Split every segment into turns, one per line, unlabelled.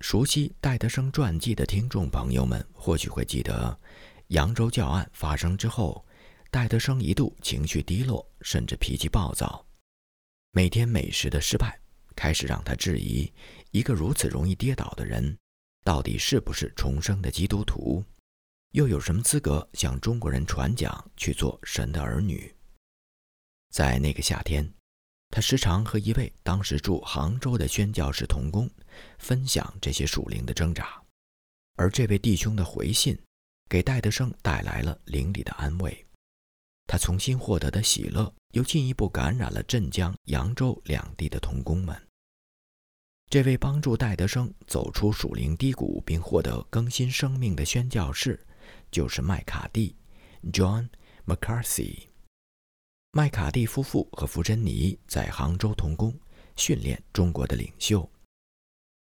熟悉戴德生传记的听众朋友们，或许会记得，扬州教案发生之后，戴德生一度情绪低落，甚至脾气暴躁。每天美食的失败，开始让他质疑：一个如此容易跌倒的人，到底是不是重生的基督徒？又有什么资格向中国人传讲去做神的儿女？在那个夏天。他时常和一位当时住杭州的宣教士同工分享这些属灵的挣扎，而这位弟兄的回信给戴德生带来了灵里的安慰。他重新获得的喜乐又进一步感染了镇江、扬州两地的同工们。这位帮助戴德生走出属灵低谷并获得更新生命的宣教士，就是麦卡蒂 （John McCarthy）。麦卡蒂夫妇和福珍妮在杭州同工，训练中国的领袖。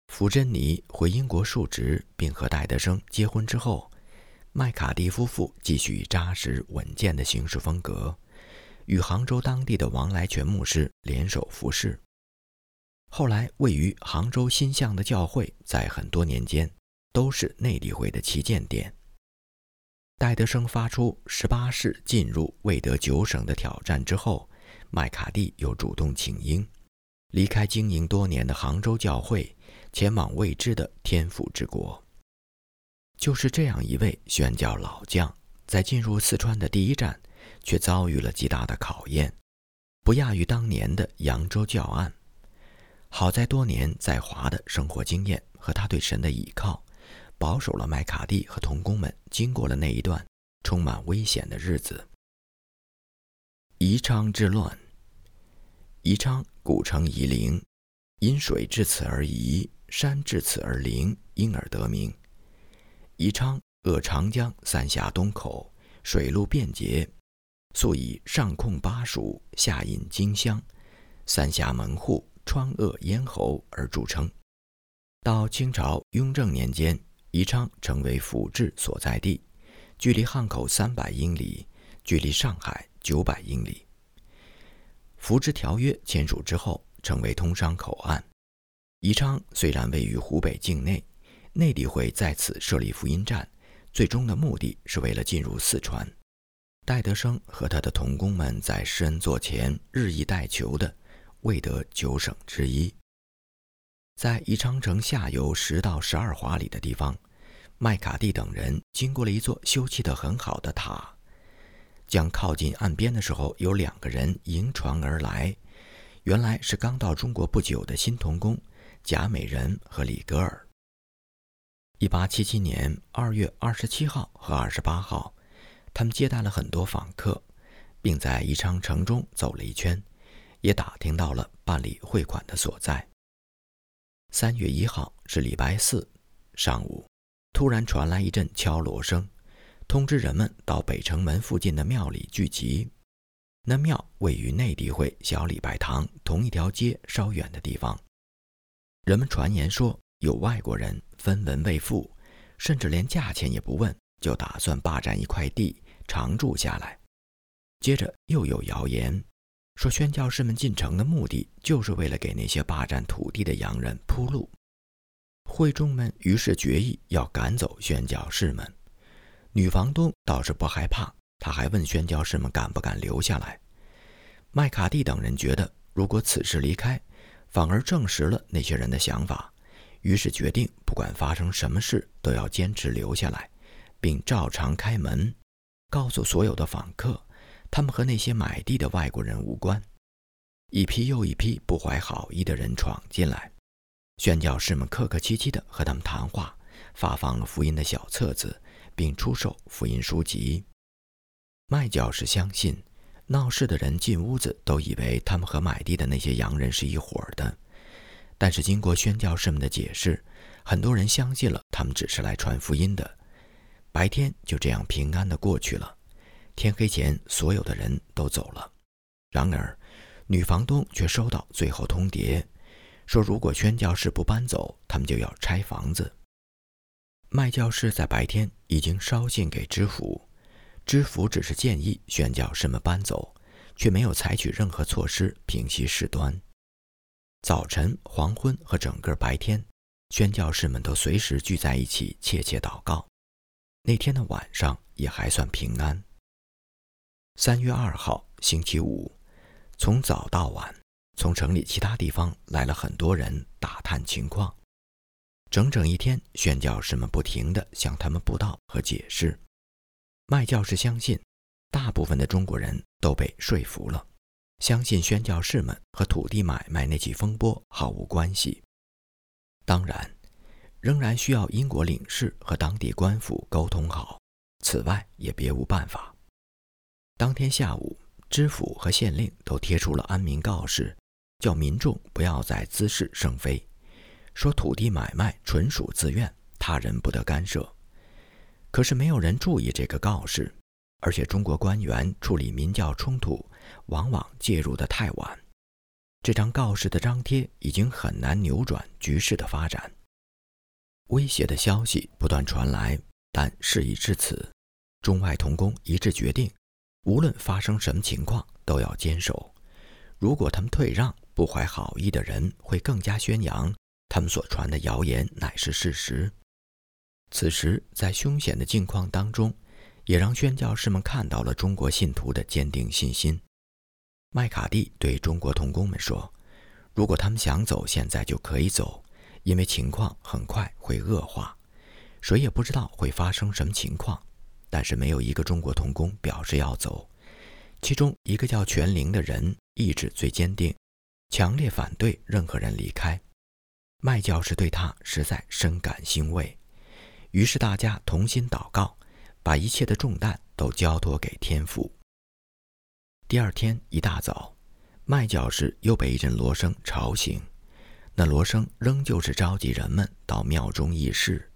福珍妮回英国述职，并和戴德生结婚之后，麦卡蒂夫妇继续扎实稳健的行事风格，与杭州当地的王来全牧师联手服侍。后来，位于杭州新巷的教会，在很多年间都是内地会的旗舰店。戴德生发出十八世进入未得九省的挑战之后，麦卡蒂又主动请缨，离开经营多年的杭州教会，前往未知的天府之国。就是这样一位宣教老将，在进入四川的第一站，却遭遇了极大的考验，不亚于当年的扬州教案。好在多年在华的生活经验和他对神的倚靠。保守了麦卡蒂和童工们经过了那一段充满危险的日子。宜昌之乱。宜昌古称夷陵，因水至此而夷，山至此而陵，因而得名。宜昌扼长江三峡东口，水路便捷，素以上控巴蜀，下引荆襄，三峡门户，川鄂咽喉而著称。到清朝雍正年间。宜昌成为府治所在地，距离汉口三百英里，距离上海九百英里。福治条约签署之后，成为通商口岸。宜昌虽然位于湖北境内，内地会在此设立福音站，最终的目的是为了进入四川。戴德生和他的同工们在施恩座前日益代求的，未得九省之一。在宜昌城下游十到十二华里的地方，麦卡蒂等人经过了一座修葺得很好的塔。将靠近岸边的时候，有两个人迎船而来，原来是刚到中国不久的新童工贾美人和李格尔。一八七七年二月二十七号和二十八号，他们接待了很多访客，并在宜昌城中走了一圈，也打听到了办理汇款的所在。三月一号是礼拜四，上午，突然传来一阵敲锣声，通知人们到北城门附近的庙里聚集。那庙位于内地会小礼拜堂同一条街稍远的地方。人们传言说有外国人分文未付，甚至连价钱也不问，就打算霸占一块地常住下来。接着又有谣言。说宣教士们进城的目的，就是为了给那些霸占土地的洋人铺路。会众们于是决议要赶走宣教士们。女房东倒是不害怕，他还问宣教士们敢不敢留下来。麦卡蒂等人觉得，如果此时离开，反而证实了那些人的想法，于是决定不管发生什么事，都要坚持留下来，并照常开门，告诉所有的访客。他们和那些买地的外国人无关。一批又一批不怀好意的人闯进来，宣教士们客客气气地和他们谈话，发放了福音的小册子，并出售福音书籍。卖教士相信，闹事的人进屋子都以为他们和买地的那些洋人是一伙的。但是经过宣教士们的解释，很多人相信了他们只是来传福音的。白天就这样平安地过去了。天黑前，所有的人都走了。然而，女房东却收到最后通牒，说如果宣教士不搬走，他们就要拆房子。麦教士在白天已经捎信给知府，知府只是建议宣教士们搬走，却没有采取任何措施平息事端。早晨、黄昏和整个白天，宣教士们都随时聚在一起切切祷告。那天的晚上也还算平安。三月二号，星期五，从早到晚，从城里其他地方来了很多人打探情况。整整一天，宣教士们不停地向他们布道和解释。麦教士相信，大部分的中国人都被说服了，相信宣教士们和土地买卖那起风波毫无关系。当然。仍然需要英国领事和当地官府沟通好，此外也别无办法。当天下午，知府和县令都贴出了安民告示，叫民众不要再滋事生非，说土地买卖纯属自愿，他人不得干涉。可是没有人注意这个告示，而且中国官员处理民教冲突往往介入得太晚，这张告示的张贴已经很难扭转局势的发展。威胁的消息不断传来，但事已至此，中外同工一致决定，无论发生什么情况都要坚守。如果他们退让，不怀好意的人会更加宣扬他们所传的谣言乃是事实。此时，在凶险的境况当中，也让宣教士们看到了中国信徒的坚定信心。麦卡蒂对中国同工们说：“如果他们想走，现在就可以走。”因为情况很快会恶化，谁也不知道会发生什么情况。但是没有一个中国童工表示要走，其中一个叫全灵的人意志最坚定，强烈反对任何人离开。麦教士对他实在深感欣慰，于是大家同心祷告，把一切的重担都交托给天父。第二天一大早，麦教士又被一阵锣声吵醒。那锣声仍旧是召集人们到庙中议事。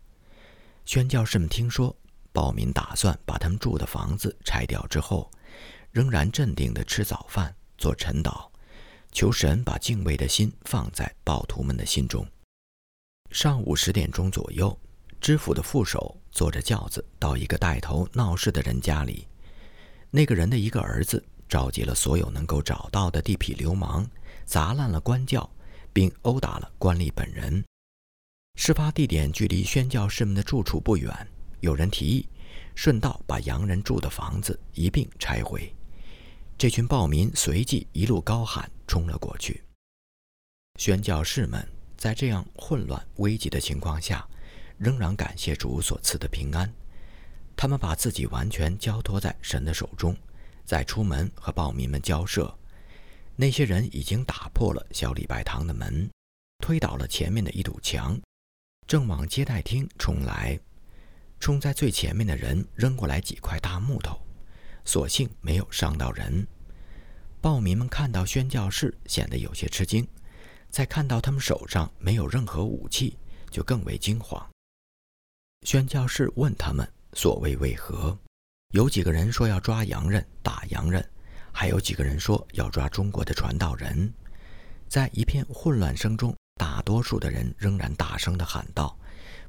宣教士们听说暴民打算把他们住的房子拆掉之后，仍然镇定地吃早饭、做晨祷，求神把敬畏的心放在暴徒们的心中。上午十点钟左右，知府的副手坐着轿子到一个带头闹事的人家里。那个人的一个儿子召集了所有能够找到的地痞流氓，砸烂了官轿。并殴打了官吏本人。事发地点距离宣教士们的住处不远，有人提议顺道把洋人住的房子一并拆毁。这群暴民随即一路高喊冲了过去。宣教士们在这样混乱危急的情况下，仍然感谢主所赐的平安。他们把自己完全交托在神的手中，在出门和暴民们交涉。那些人已经打破了小礼拜堂的门，推倒了前面的一堵墙，正往接待厅冲来。冲在最前面的人扔过来几块大木头，所幸没有伤到人。暴民们看到宣教士，显得有些吃惊；再看到他们手上没有任何武器，就更为惊慌。宣教士问他们所谓为何，有几个人说要抓洋人，打洋人。还有几个人说要抓中国的传道人，在一片混乱声中，大多数的人仍然大声地喊道：“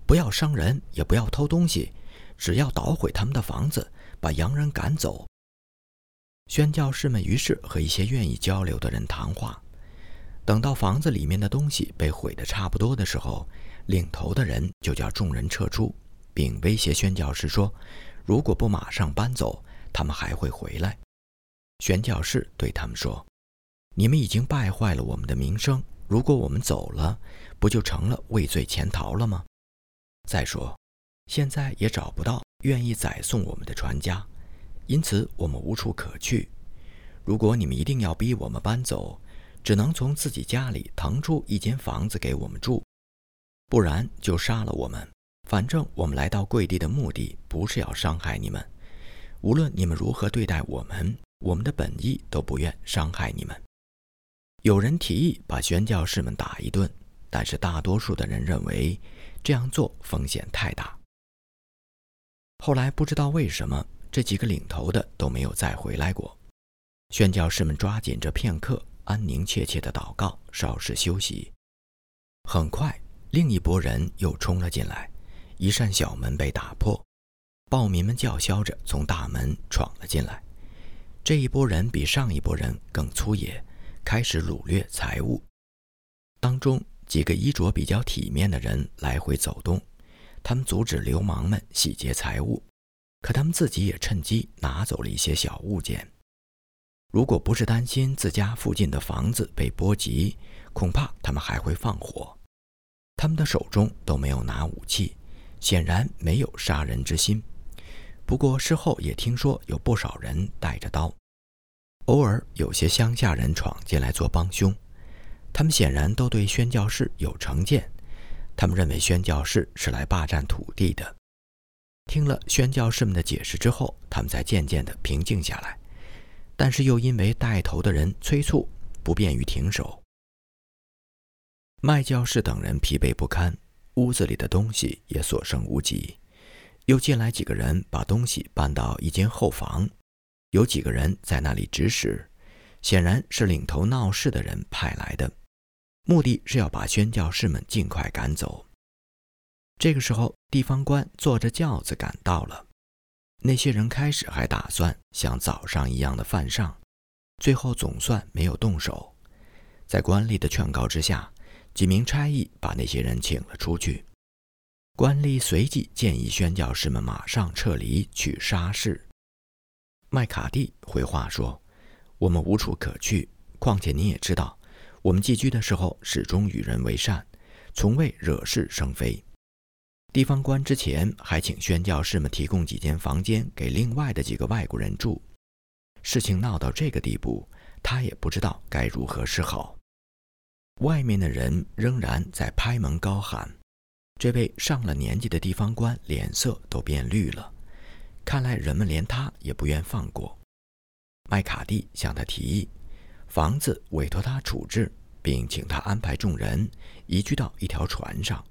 不要伤人，也不要偷东西，只要捣毁他们的房子，把洋人赶走。”宣教士们于是和一些愿意交流的人谈话。等到房子里面的东西被毁得差不多的时候，领头的人就叫众人撤出，并威胁宣教士说：“如果不马上搬走，他们还会回来。”宣教士对他们说：“你们已经败坏了我们的名声，如果我们走了，不就成了畏罪潜逃了吗？再说，现在也找不到愿意载送我们的船家，因此我们无处可去。如果你们一定要逼我们搬走，只能从自己家里腾出一间房子给我们住，不然就杀了我们。反正我们来到贵地的目的不是要伤害你们，无论你们如何对待我们。”我们的本意都不愿伤害你们。有人提议把宣教士们打一顿，但是大多数的人认为这样做风险太大。后来不知道为什么，这几个领头的都没有再回来过。宣教士们抓紧这片刻，安宁切切的祷告，稍事休息。很快，另一拨人又冲了进来，一扇小门被打破，暴民们叫嚣着从大门闯了进来。这一波人比上一波人更粗野，开始掳掠财物。当中几个衣着比较体面的人来回走动，他们阻止流氓们洗劫财物，可他们自己也趁机拿走了一些小物件。如果不是担心自家附近的房子被波及，恐怕他们还会放火。他们的手中都没有拿武器，显然没有杀人之心。不过事后也听说有不少人带着刀，偶尔有些乡下人闯进来做帮凶。他们显然都对宣教士有成见，他们认为宣教士是来霸占土地的。听了宣教士们的解释之后，他们才渐渐地平静下来。但是又因为带头的人催促，不便于停手。麦教士等人疲惫不堪，屋子里的东西也所剩无几。又进来几个人，把东西搬到一间后房，有几个人在那里指使，显然是领头闹事的人派来的，目的是要把宣教士们尽快赶走。这个时候，地方官坐着轿子赶到了。那些人开始还打算像早上一样的犯上，最后总算没有动手。在官吏的劝告之下，几名差役把那些人请了出去。官吏随即建议宣教士们马上撤离去沙市。麦卡蒂回话说：“我们无处可去，况且你也知道，我们寄居的时候始终与人为善，从未惹是生非。”地方官之前还请宣教士们提供几间房间给另外的几个外国人住。事情闹到这个地步，他也不知道该如何是好。外面的人仍然在拍门高喊，这位上了年纪的地方官脸色都变绿了。看来人们连他也不愿放过。麦卡蒂向他提议，房子委托他处置，并请他安排众人移居到一条船上。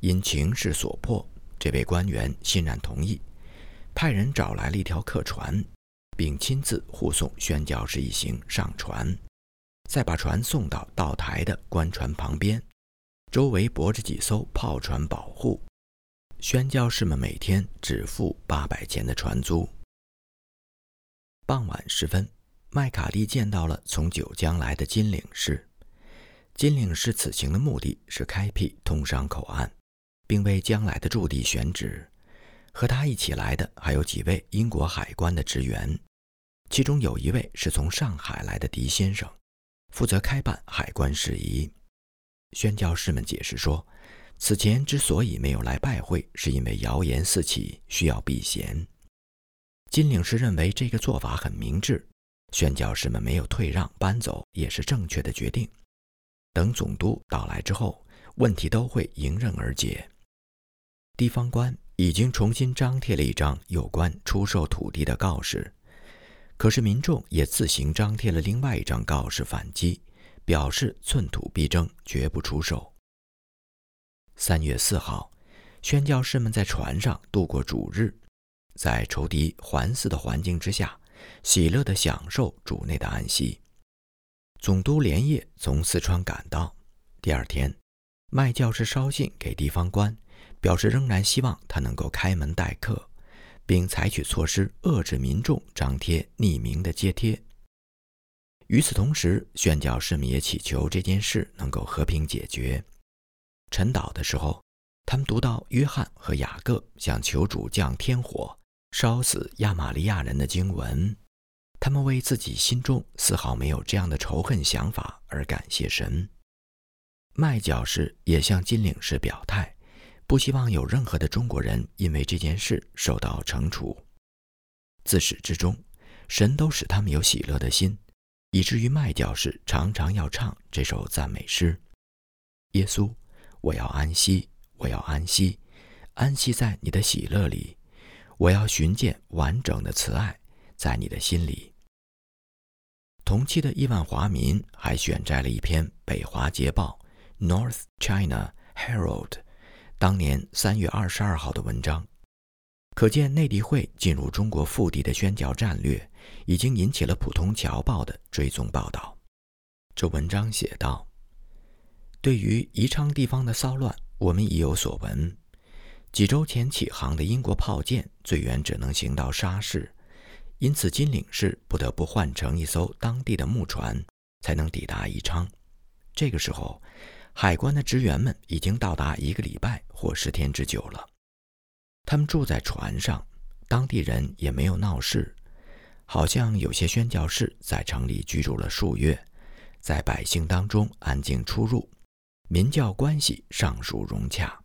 因情势所迫，这位官员欣然同意，派人找来了一条客船，并亲自护送宣教士一行上船，再把船送到道台的官船旁边，周围泊着几艘炮船保护。宣教士们每天只付八百钱的船租。傍晚时分，麦卡蒂见到了从九江来的金领事。金领事此行的目的是开辟通商口岸。并为将来的驻地选址。和他一起来的还有几位英国海关的职员，其中有一位是从上海来的狄先生，负责开办海关事宜。宣教士们解释说，此前之所以没有来拜会，是因为谣言四起，需要避嫌。金领事认为这个做法很明智，宣教士们没有退让搬走也是正确的决定。等总督到来之后，问题都会迎刃而解。地方官已经重新张贴了一张有关出售土地的告示，可是民众也自行张贴了另外一张告示反击，表示寸土必争，绝不出售。三月四号，宣教士们在船上度过主日，在仇敌环伺的环境之下，喜乐地享受主内的安息。总督连夜从四川赶到，第二天，麦教士捎信给地方官。表示仍然希望他能够开门待客，并采取措施遏制民众张贴匿名的揭贴。与此同时，宣教士们也祈求这件事能够和平解决。晨祷的时候，他们读到约翰和雅各向求主降天火烧死亚玛利亚人的经文，他们为自己心中丝毫没有这样的仇恨想法而感谢神。麦教士也向金领事表态。不希望有任何的中国人因为这件事受到惩处。自始至终，神都使他们有喜乐的心，以至于麦教士常常要唱这首赞美诗：“耶稣，我要安息，我要安息，安息在你的喜乐里。我要寻见完整的慈爱，在你的心里。”同期的亿万华民还选摘了一篇《北华捷报》（North China Herald）。当年三月二十二号的文章，可见内地会进入中国腹地的宣教战略，已经引起了普通侨报的追踪报道。这文章写道：“对于宜昌地方的骚乱，我们已有所闻。几周前起航的英国炮舰，最远只能行到沙市，因此金领事不得不换乘一艘当地的木船，才能抵达宜昌。这个时候。”海关的职员们已经到达一个礼拜或十天之久了。他们住在船上，当地人也没有闹事，好像有些宣教士在城里居住了数月，在百姓当中安静出入，民教关系尚属融洽。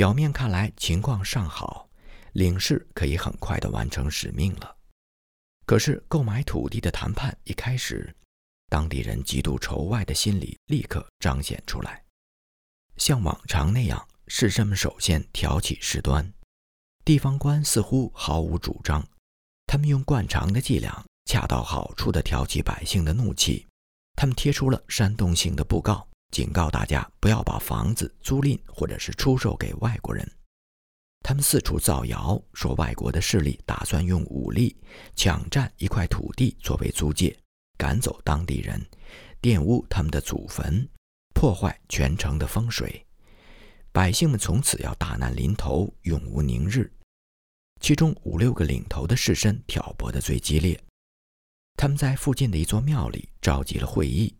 表面看来情况尚好，领事可以很快地完成使命了。可是购买土地的谈判一开始。当地人极度仇外的心理立刻彰显出来，像往常那样，士绅们首先挑起事端，地方官似乎毫无主张，他们用惯常的伎俩，恰到好处地挑起百姓的怒气。他们贴出了煽动性的布告，警告大家不要把房子租赁或者是出售给外国人。他们四处造谣，说外国的势力打算用武力抢占一块土地作为租界。赶走当地人，玷污他们的祖坟，破坏全城的风水，百姓们从此要大难临头，永无宁日。其中五六个领头的士绅挑拨的最激烈，他们在附近的一座庙里召集了会议，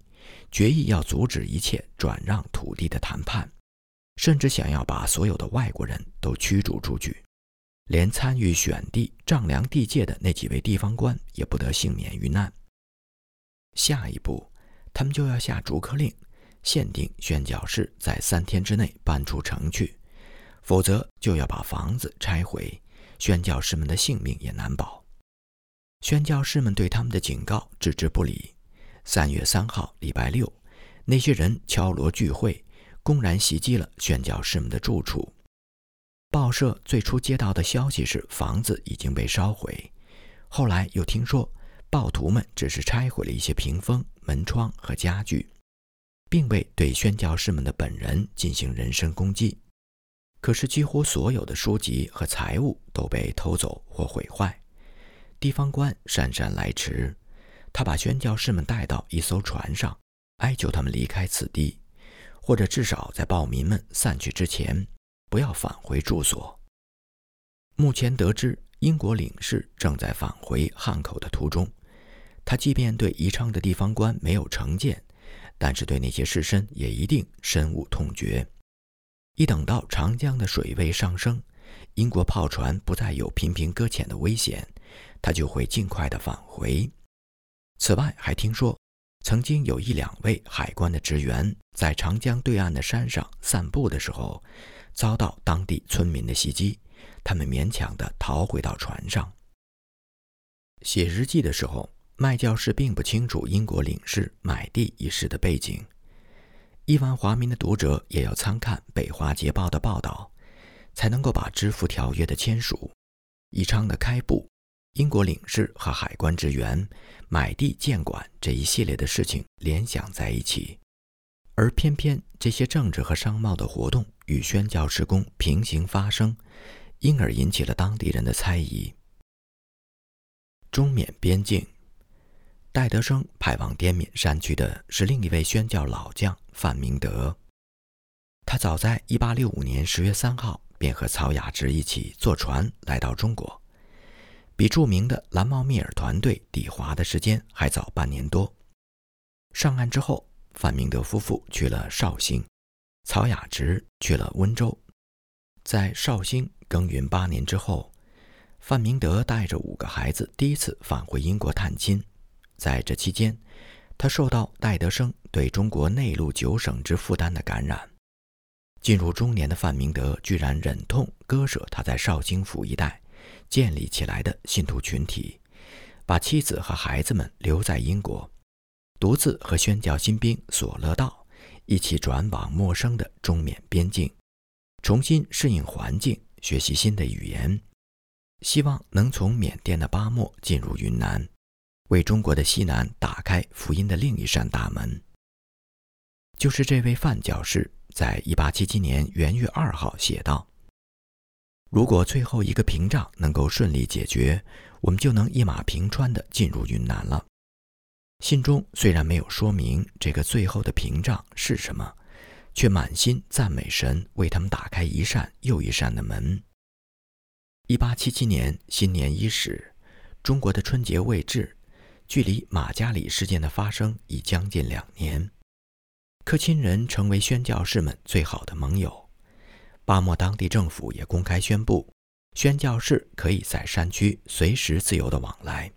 决议要阻止一切转让土地的谈判，甚至想要把所有的外国人都驱逐出去，连参与选地、丈量地界的那几位地方官也不得幸免于难。下一步，他们就要下逐客令，限定宣教士在三天之内搬出城去，否则就要把房子拆毁，宣教士们的性命也难保。宣教士们对他们的警告置之不理。三月三号，礼拜六，那些人敲锣聚会，公然袭击了宣教士们的住处。报社最初接到的消息是房子已经被烧毁，后来又听说。暴徒们只是拆毁了一些屏风、门窗和家具，并未对宣教士们的本人进行人身攻击。可是，几乎所有的书籍和财物都被偷走或毁坏。地方官姗姗来迟，他把宣教士们带到一艘船上，哀求他们离开此地，或者至少在暴民们散去之前，不要返回住所。目前得知，英国领事正在返回汉口的途中。他即便对宜昌的地方官没有成见，但是对那些士绅也一定深恶痛绝。一等到长江的水位上升，英国炮船不再有频频搁浅的危险，他就会尽快的返回。此外，还听说曾经有一两位海关的职员在长江对岸的山上散步的时候，遭到当地村民的袭击，他们勉强的逃回到船上。写日记的时候。麦教士并不清楚英国领事买地一事的背景，亿万华民的读者也要参看《北华捷报》的报道，才能够把支付条约的签署、宜昌的开埠、英国领事和海关职员买地建馆这一系列的事情联想在一起。而偏偏这些政治和商贸的活动与宣教施工平行发生，因而引起了当地人的猜疑。中缅边境。戴德生派往滇缅山区的是另一位宣教老将范明德。他早在1865年10月3号便和曹雅芝一起坐船来到中国，比著名的蓝茂密尔团队抵华的时间还早半年多。上岸之后，范明德夫妇去了绍兴，曹雅芝去了温州。在绍兴耕耘八年之后，范明德带着五个孩子第一次返回英国探亲。在这期间，他受到戴德生对中国内陆九省之负担的感染。进入中年的范明德居然忍痛割舍他在绍兴府一带建立起来的信徒群体，把妻子和孩子们留在英国，独自和宣教新兵索勒道一起转往陌生的中缅边境，重新适应环境，学习新的语言，希望能从缅甸的巴莫进入云南。为中国的西南打开福音的另一扇大门，就是这位范教士在1877年元月二号写道：“如果最后一个屏障能够顺利解决，我们就能一马平川地进入云南了。”信中虽然没有说明这个最后的屏障是什么，却满心赞美神为他们打开一扇又一扇的门。1877年新年伊始，中国的春节未至。距离马加里事件的发生已将近两年，克钦人成为宣教士们最好的盟友。巴莫当地政府也公开宣布，宣教士可以在山区随时自由的往来。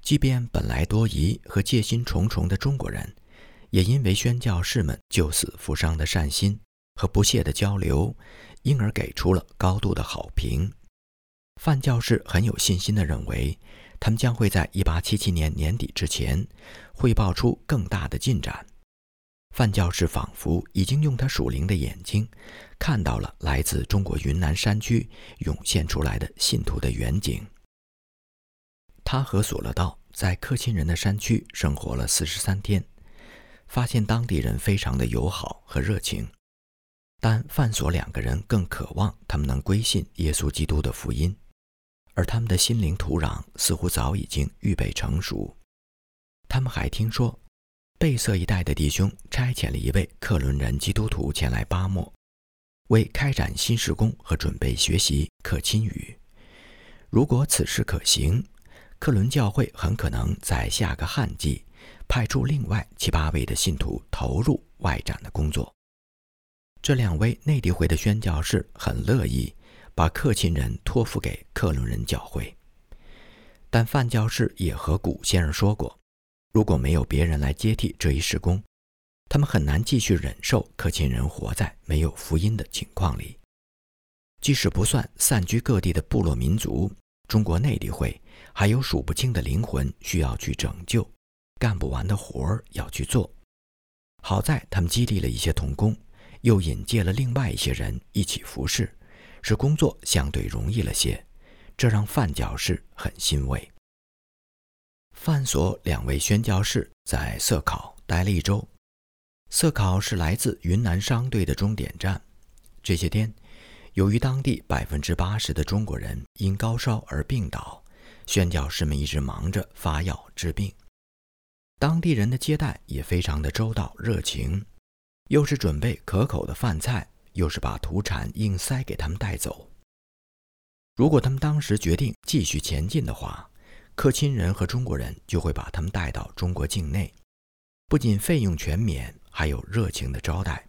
即便本来多疑和戒心重重的中国人，也因为宣教士们救死扶伤的善心和不懈的交流，因而给出了高度的好评。范教士很有信心地认为，他们将会在1877年年底之前汇报出更大的进展。范教士仿佛已经用他属灵的眼睛，看到了来自中国云南山区涌现出来的信徒的远景。他和索勒道在克钦人的山区生活了四十三天，发现当地人非常的友好和热情。但范索两个人更渴望他们能归信耶稣基督的福音。而他们的心灵土壤似乎早已经预备成熟。他们还听说，贝瑟一带的弟兄差遣了一位克伦人基督徒前来巴莫，为开展新事工和准备学习克钦语。如果此事可行，克伦教会很可能在下个旱季派出另外七八位的信徒投入外展的工作。这两位内地会的宣教士很乐意。把克钦人托付给克伦人教会，但范教士也和古先生说过，如果没有别人来接替这一事工，他们很难继续忍受克钦人活在没有福音的情况里。即使不算散居各地的部落民族，中国内地会还有数不清的灵魂需要去拯救，干不完的活儿要去做。好在他们激励了一些童工，又引荐了另外一些人一起服侍。使工作相对容易了些，这让范角士很欣慰。范所两位宣教士在色考待了一周。色考是来自云南商队的终点站。这些天，由于当地百分之八十的中国人因高烧而病倒，宣教士们一直忙着发药治病。当地人的接待也非常的周到热情，又是准备可口的饭菜。又是把土产硬塞给他们带走。如果他们当时决定继续前进的话，克钦人和中国人就会把他们带到中国境内，不仅费用全免，还有热情的招待。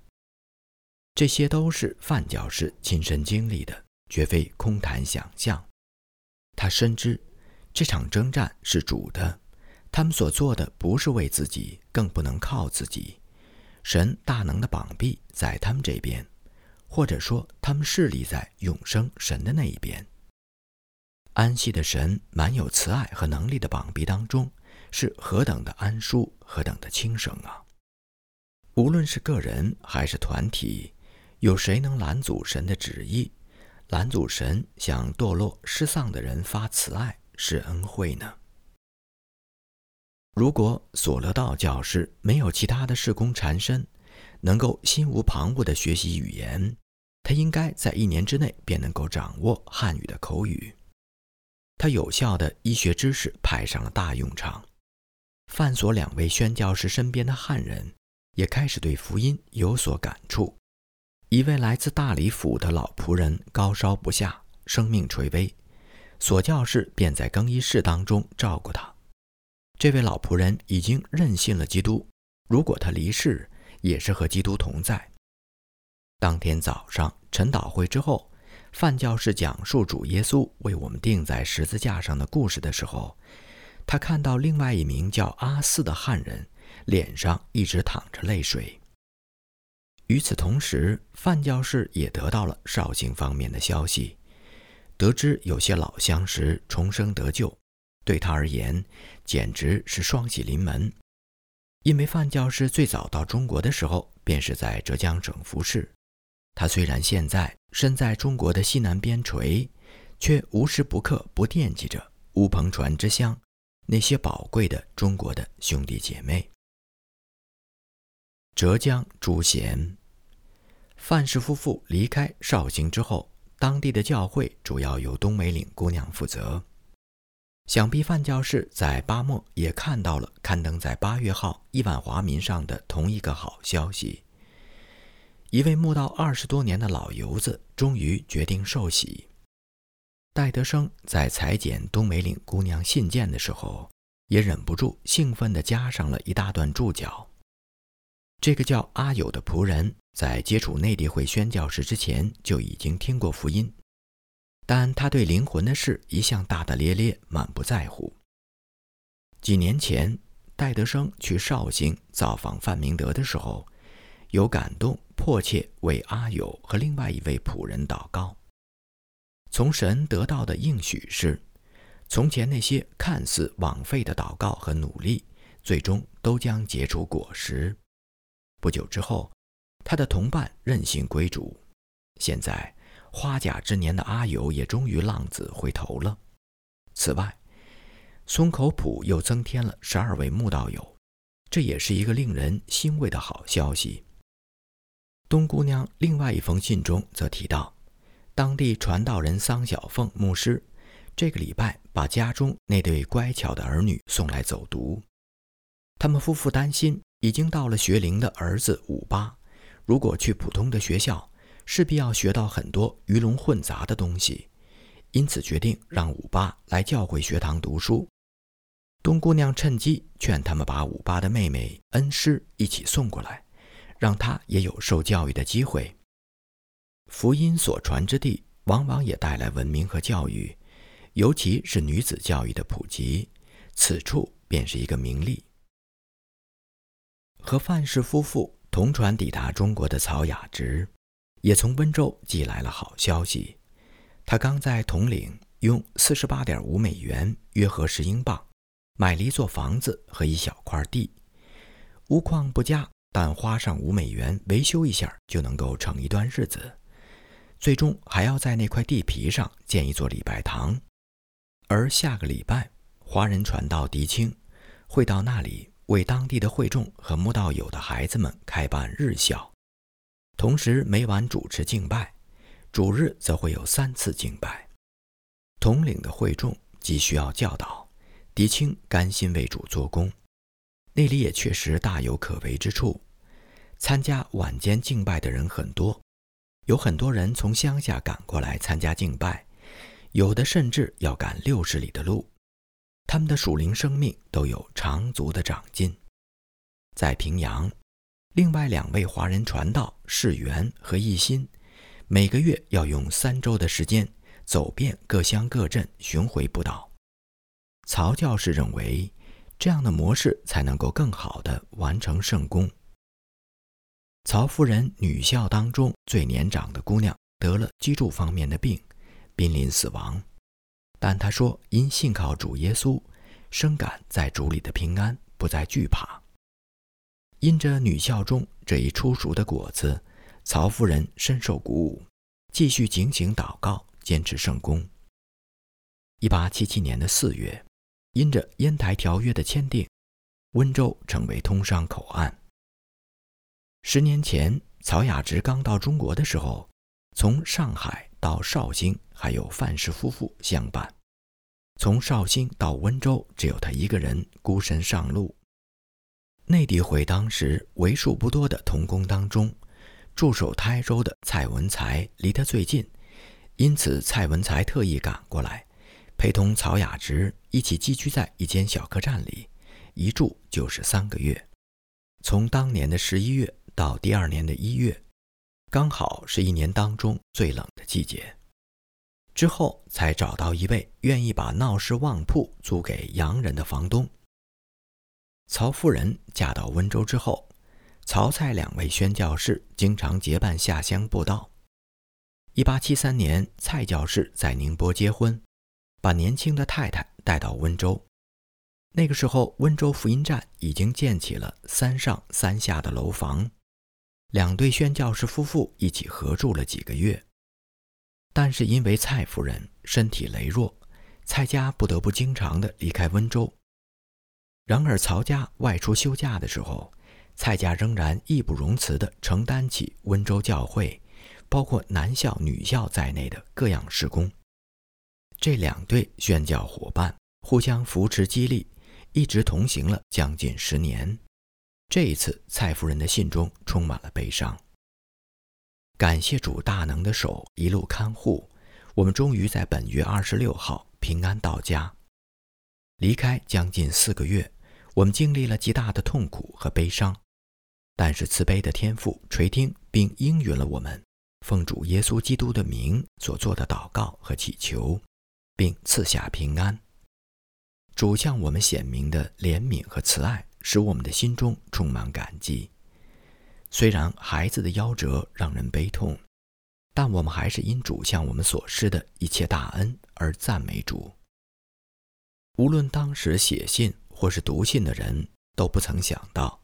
这些都是范教士亲身经历的，绝非空谈想象。他深知这场征战是主的，他们所做的不是为自己，更不能靠自己。神大能的膀臂在他们这边。或者说，他们势力在永生神的那一边。安息的神满有慈爱和能力的膀臂当中，是何等的安舒，何等的轻省啊！无论是个人还是团体，有谁能拦阻神的旨意，拦阻神向堕落失丧的人发慈爱、施恩惠呢？如果索勒道教师没有其他的事工缠身，能够心无旁骛地学习语言，他应该在一年之内便能够掌握汉语的口语。他有效的医学知识派上了大用场。范所两位宣教士身边的汉人也开始对福音有所感触。一位来自大理府的老仆人高烧不下，生命垂危，所教士便在更衣室当中照顾他。这位老仆人已经认信了基督，如果他离世，也是和基督同在。当天早上晨祷会之后，范教士讲述主耶稣为我们钉在十字架上的故事的时候，他看到另外一名叫阿四的汉人脸上一直淌着泪水。与此同时，范教士也得到了绍兴方面的消息，得知有些老相识重生得救，对他而言简直是双喜临门。因为范教师最早到中国的时候，便是在浙江省服侍。他虽然现在身在中国的西南边陲，却无时不刻不惦记着乌篷船之乡那些宝贵的中国的兄弟姐妹。浙江诸贤，范氏夫妇离开绍兴之后，当地的教会主要由东梅岭姑娘负责。想必范教士在巴莫也看到了刊登在八月号《亿万华民》上的同一个好消息：一位慕道二十多年的老游子终于决定受洗。戴德生在裁剪东梅岭姑娘信件的时候，也忍不住兴奋地加上了一大段注脚。这个叫阿友的仆人，在接触内地会宣教士之前就已经听过福音，但他对灵魂的事一向大大咧咧，满不在乎。几年前，戴德生去绍兴造访范明德的时候，有感动，迫切为阿友和另外一位仆人祷告。从神得到的应许是，从前那些看似枉费的祷告和努力，最终都将结出果实。不久之后，他的同伴任性归主。现在，花甲之年的阿友也终于浪子回头了。此外，松口浦又增添了十二位木道友，这也是一个令人欣慰的好消息。东姑娘另外一封信中则提到，当地传道人桑小凤牧师这个礼拜把家中那对乖巧的儿女送来走读，他们夫妇担心。已经到了学龄的儿子五八，如果去普通的学校，势必要学到很多鱼龙混杂的东西，因此决定让五八来教会学堂读书。冬姑娘趁机劝他们把五八的妹妹恩师一起送过来，让她也有受教育的机会。福音所传之地，往往也带来文明和教育，尤其是女子教育的普及，此处便是一个名利。和范氏夫妇同船抵达中国的曹雅芝，也从温州寄来了好消息。他刚在铜陵用四十八点五美元（约合十英镑）买了一座房子和一小块地，屋况不佳，但花上五美元维修一下就能够撑一段日子。最终还要在那块地皮上建一座礼拜堂，而下个礼拜，华人传道狄青会到那里。为当地的会众和慕道友的孩子们开办日校，同时每晚主持敬拜，主日则会有三次敬拜。统领的会众急需要教导，狄青甘心为主做工。那里也确实大有可为之处。参加晚间敬拜的人很多，有很多人从乡下赶过来参加敬拜，有的甚至要赶六十里的路。他们的属灵生命都有长足的长进。在平阳，另外两位华人传道世元和一心，每个月要用三周的时间走遍各乡各镇巡回布道。曹教士认为，这样的模式才能够更好地完成圣功。曹夫人女校当中最年长的姑娘得了脊柱方面的病，濒临死亡。但她说：“因信靠主耶稣，深感在主里的平安，不再惧怕。因着女校中这一初熟的果子，曹夫人深受鼓舞，继续警醒祷告，坚持圣功。一八七七年的四月，因着烟台条约的签订，温州成为通商口岸。十年前，曹雅芝刚到中国的时候，从上海。”到绍兴还有范氏夫妇相伴，从绍兴到温州只有他一个人孤身上路。内地会当时为数不多的童工当中，驻守台州的蔡文才离他最近，因此蔡文才特意赶过来，陪同曹雅芝一起寄居在一间小客栈里，一住就是三个月，从当年的十一月到第二年的一月。刚好是一年当中最冷的季节，之后才找到一位愿意把闹市旺铺租给洋人的房东。曹夫人嫁到温州之后，曹蔡两位宣教士经常结伴下乡布道。一八七三年，蔡教士在宁波结婚，把年轻的太太带到温州。那个时候，温州福音站已经建起了三上三下的楼房。两对宣教士夫妇一起合住了几个月，但是因为蔡夫人身体羸弱，蔡家不得不经常的离开温州。然而曹家外出休假的时候，蔡家仍然义不容辞地承担起温州教会，包括男校、女校在内的各样事工。这两对宣教伙伴互相扶持激励，一直同行了将近十年。这一次，蔡夫人的信中充满了悲伤。感谢主大能的手一路看护，我们终于在本月二十六号平安到家。离开将近四个月，我们经历了极大的痛苦和悲伤。但是慈悲的天父垂听并应允了我们奉主耶稣基督的名所做的祷告和祈求，并赐下平安。主向我们显明的怜悯和慈爱，使我们的心中充满感激。虽然孩子的夭折让人悲痛，但我们还是因主向我们所施的一切大恩而赞美主。无论当时写信或是读信的人都不曾想到，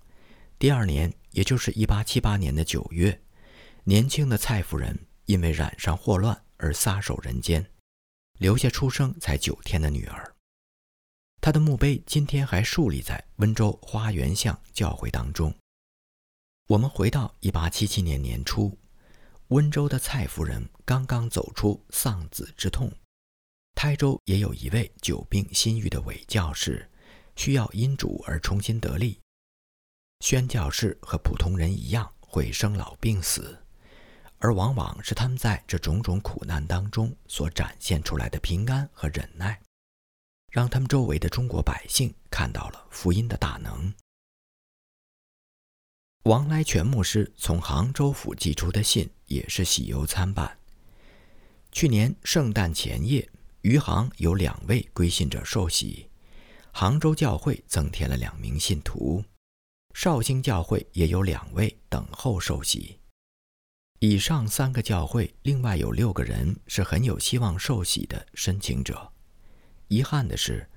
第二年，也就是1878年的九月，年轻的蔡夫人因为染上霍乱而撒手人间，留下出生才九天的女儿。她的墓碑今天还竖立在温州花园巷教会当中。我们回到1877年年初，温州的蔡夫人刚刚走出丧子之痛。台州也有一位久病心愈的伪教士，需要因主而重新得力。宣教士和普通人一样会生老病死，而往往是他们在这种种苦难当中所展现出来的平安和忍耐，让他们周围的中国百姓看到了福音的大能。王来全牧师从杭州府寄出的信也是喜忧参半。去年圣诞前夜。余杭有两位归信者受洗，杭州教会增添了两名信徒，绍兴教会也有两位等候受洗。以上三个教会另外有六个人是很有希望受洗的申请者。遗憾的是，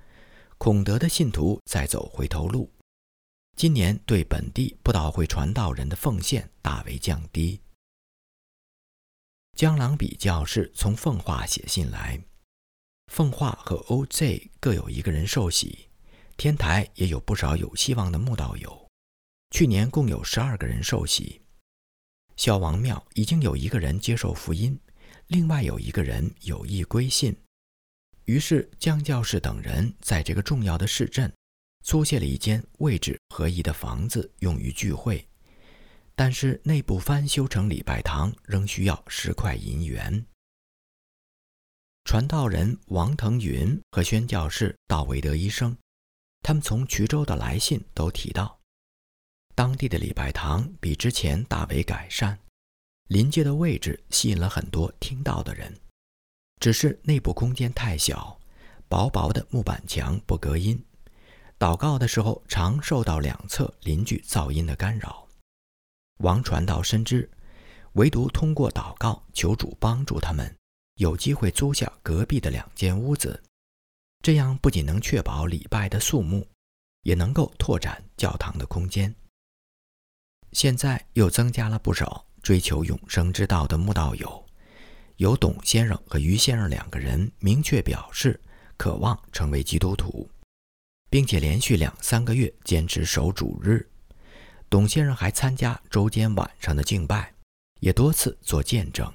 孔德的信徒在走回头路，今年对本地不道会传道人的奉献大为降低。江郎比教士从奉化写信来。奉化和 OZ 各有一个人受洗，天台也有不少有希望的慕道友。去年共有十二个人受洗。小王庙已经有一个人接受福音，另外有一个人有意归信。于是江教士等人在这个重要的市镇租借了一间位置合宜的房子，用于聚会。但是内部翻修成礼拜堂，仍需要十块银元。传道人王腾云和宣教士道维德医生，他们从衢州的来信都提到，当地的礼拜堂比之前大为改善，临街的位置吸引了很多听到的人，只是内部空间太小，薄薄的木板墙不隔音，祷告的时候常受到两侧邻居噪音的干扰。王传道深知，唯独通过祷告求主帮助他们。有机会租下隔壁的两间屋子，这样不仅能确保礼拜的肃穆，也能够拓展教堂的空间。现在又增加了不少追求永生之道的慕道友，有董先生和于先生两个人明确表示渴望成为基督徒，并且连续两三个月坚持守主日。董先生还参加周间晚上的敬拜，也多次做见证。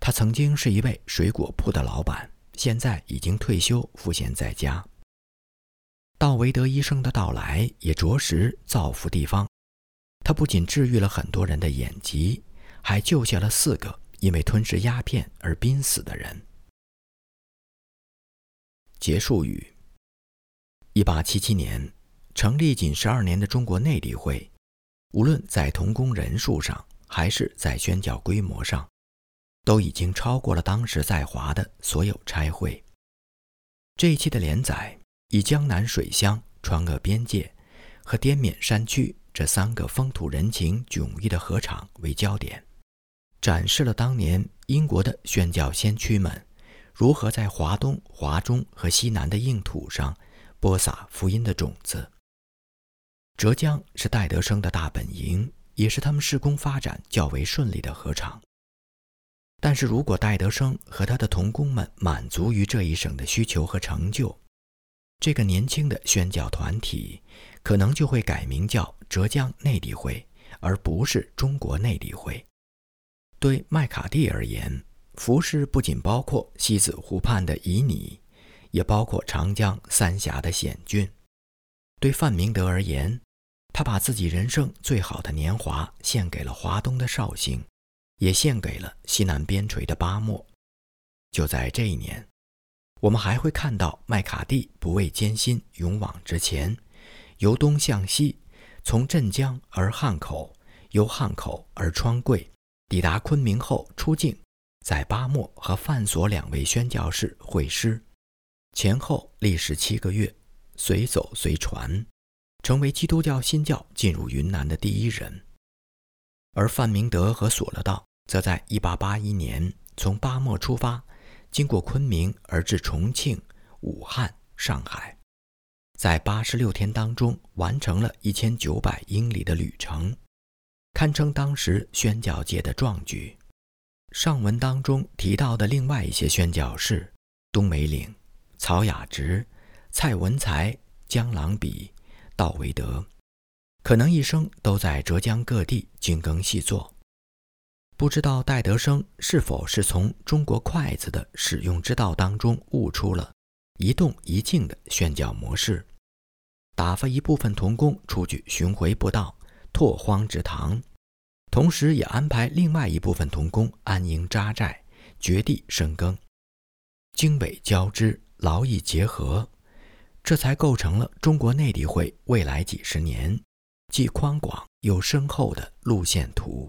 他曾经是一位水果铺的老板，现在已经退休，赋闲在家。道维德医生的到来也着实造福地方。他不仅治愈了很多人的眼疾，还救下了四个因为吞食鸦片而濒死的人。结束语：一八七七年成立仅十二年的中国内地会，无论在同工人数上，还是在宣教规模上。都已经超过了当时在华的所有差会。这一期的连载以江南水乡、川鄂边界和滇缅山区这三个风土人情迥异的河场为焦点，展示了当年英国的宣教先驱们如何在华东、华中和西南的硬土上播撒福音的种子。浙江是戴德生的大本营，也是他们施工发展较为顺利的河场。但是如果戴德生和他的同工们满足于这一省的需求和成就，这个年轻的宣教团体可能就会改名叫浙江内地会，而不是中国内地会。对麦卡蒂而言，服饰不仅包括西子湖畔的旖旎，也包括长江三峡的险峻。对范明德而言，他把自己人生最好的年华献给了华东的绍兴。也献给了西南边陲的巴莫。就在这一年，我们还会看到麦卡蒂不畏艰辛，勇往直前，由东向西，从镇江而汉口，由汉口而川贵，抵达昆明后出境，在巴莫和范所两位宣教士会师，前后历时七个月，随走随传，成为基督教新教进入云南的第一人。而范明德和索勒道则在1881年从巴莫出发，经过昆明而至重庆、武汉、上海。在八十六天当中，完成了一千九百英里的旅程，堪称当时宣教界的壮举。上文当中提到的另外一些宣教士，东梅岭、曹雅直、蔡文才、江郎比、道维德，可能一生都在浙江各地精耕细作。不知道戴德生是否是从中国筷子的使用之道当中悟出了一动一静的宣教模式。打发一部分童工出去巡回布道、拓荒植堂，同时也安排另外一部分童工安营扎寨、掘地深耕，经纬交织，劳逸结合，这才构成了中国内地会未来几十年既宽广又深厚的路线图。